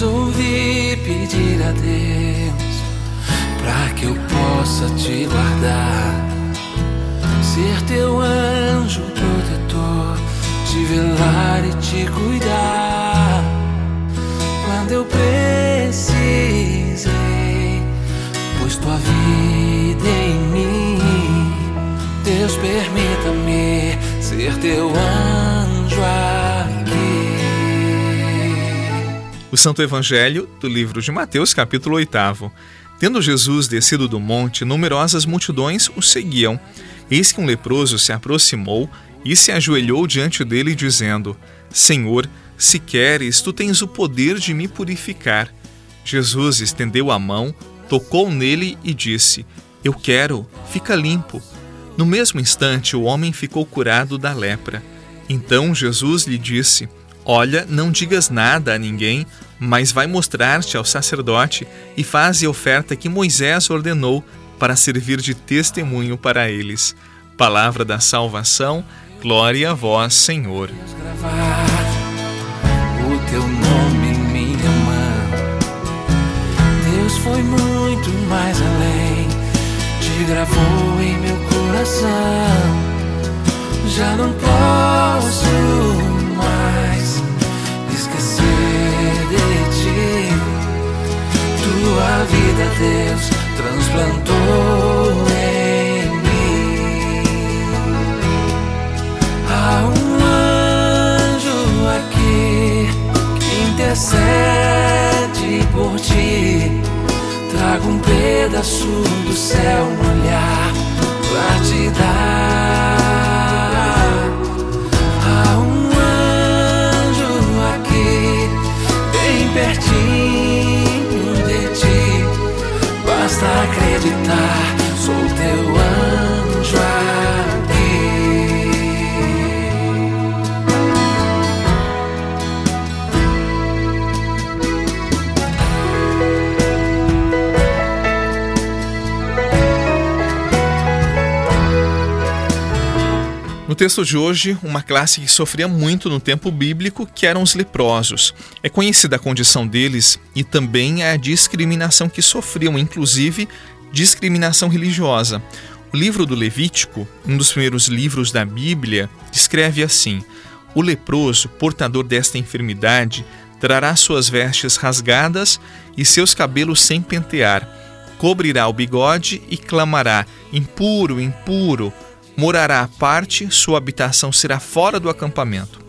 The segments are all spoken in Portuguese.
resolvi pedir a Deus para que eu possa te guardar, ser teu anjo protetor, te velar e te cuidar. Quando eu precisei, pois tua vida em mim, Deus permita-me ser teu anjo O Santo Evangelho do livro de Mateus, capítulo 8. Tendo Jesus descido do monte, numerosas multidões o seguiam. Eis que um leproso se aproximou e se ajoelhou diante dele, dizendo: Senhor, se queres, tu tens o poder de me purificar. Jesus estendeu a mão, tocou nele e disse: Eu quero, fica limpo. No mesmo instante, o homem ficou curado da lepra. Então Jesus lhe disse: Olha, não digas nada a ninguém, mas vai mostrar-te ao sacerdote e faze a oferta que Moisés ordenou para servir de testemunho para eles. Palavra da salvação, glória a vós, Senhor. O teu nome minha. Deus foi muito mais além, te gravou em meu coração. Já não posso tua vida, Deus, transplantou em mim. Há um anjo aqui que intercede por ti. Trago um pedaço do céu no olhar pra te dar. Há um anjo aqui, bem pertinho basta acreditar, sou teu texto de hoje, uma classe que sofria muito no tempo bíblico, que eram os leprosos. É conhecida a condição deles e também a discriminação que sofriam, inclusive discriminação religiosa. O livro do Levítico, um dos primeiros livros da Bíblia, descreve assim: O leproso, portador desta enfermidade, trará suas vestes rasgadas e seus cabelos sem pentear, cobrirá o bigode e clamará: Impuro, impuro morará à parte, sua habitação será fora do acampamento.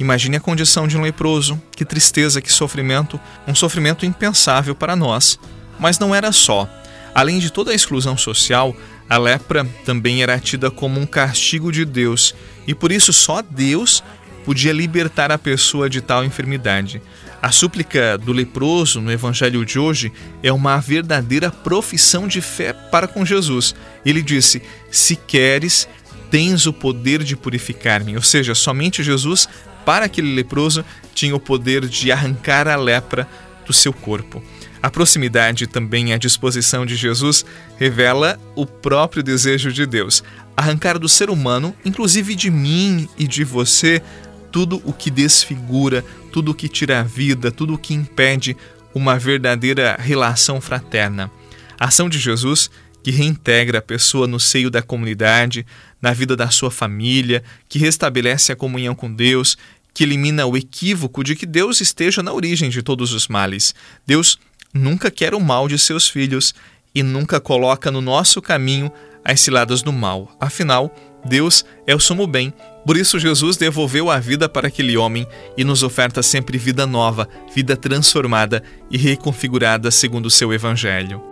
Imagine a condição de um leproso, que tristeza, que sofrimento, um sofrimento impensável para nós. Mas não era só. Além de toda a exclusão social, a lepra também era tida como um castigo de Deus, e por isso só Deus podia libertar a pessoa de tal enfermidade. A súplica do leproso no evangelho de hoje é uma verdadeira profissão de fé para com Jesus. Ele disse: Se queres, tens o poder de purificar-me. Ou seja, somente Jesus, para aquele leproso, tinha o poder de arrancar a lepra do seu corpo. A proximidade também a disposição de Jesus revela o próprio desejo de Deus, arrancar do ser humano, inclusive de mim e de você, tudo o que desfigura, tudo o que tira a vida, tudo o que impede uma verdadeira relação fraterna. A ação de Jesus que reintegra a pessoa no seio da comunidade, na vida da sua família, que restabelece a comunhão com Deus, que elimina o equívoco de que Deus esteja na origem de todos os males. Deus nunca quer o mal de seus filhos e nunca coloca no nosso caminho as ciladas do mal. Afinal, Deus é o sumo bem. Por isso, Jesus devolveu a vida para aquele homem e nos oferta sempre vida nova, vida transformada e reconfigurada segundo o seu Evangelho.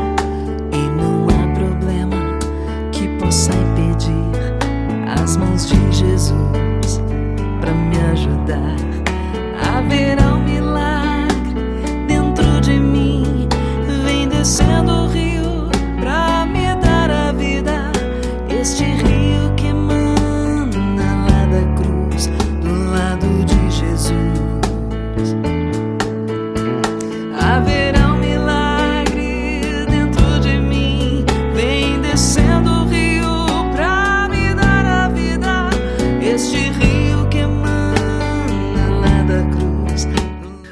Para me ajudar. Haverá um milagre dentro de mim, vem descendo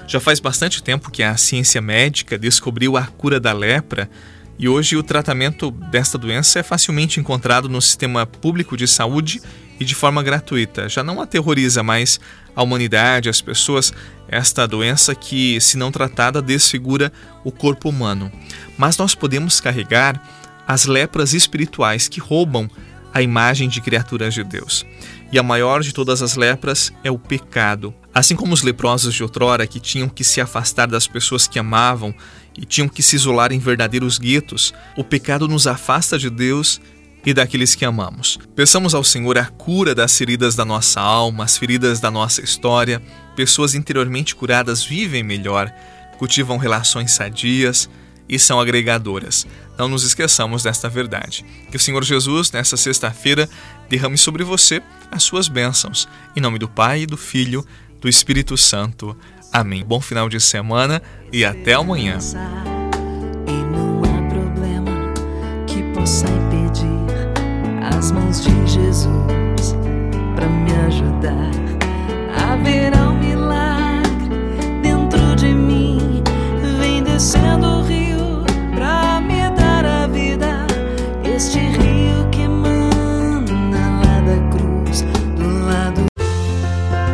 Já faz bastante tempo que a ciência médica descobriu a cura da lepra e hoje o tratamento desta doença é facilmente encontrado no sistema público de saúde e de forma gratuita. Já não aterroriza mais a humanidade, as pessoas, esta doença que, se não tratada, desfigura o corpo humano. Mas nós podemos carregar as lepras espirituais que roubam a imagem de criaturas de Deus. E a maior de todas as lepras é o pecado. Assim como os leprosos de outrora que tinham que se afastar das pessoas que amavam e tinham que se isolar em verdadeiros guetos, o pecado nos afasta de Deus e daqueles que amamos. Peçamos ao Senhor a cura das feridas da nossa alma, as feridas da nossa história. Pessoas interiormente curadas vivem melhor, cultivam relações sadias e são agregadoras. Não nos esqueçamos desta verdade. Que o Senhor Jesus, nesta sexta-feira, derrame sobre você as suas bênçãos. Em nome do Pai, do Filho, do Espírito Santo. Amém. Bom final de semana e até amanhã. E não há problema que possa impedir as mãos de Jesus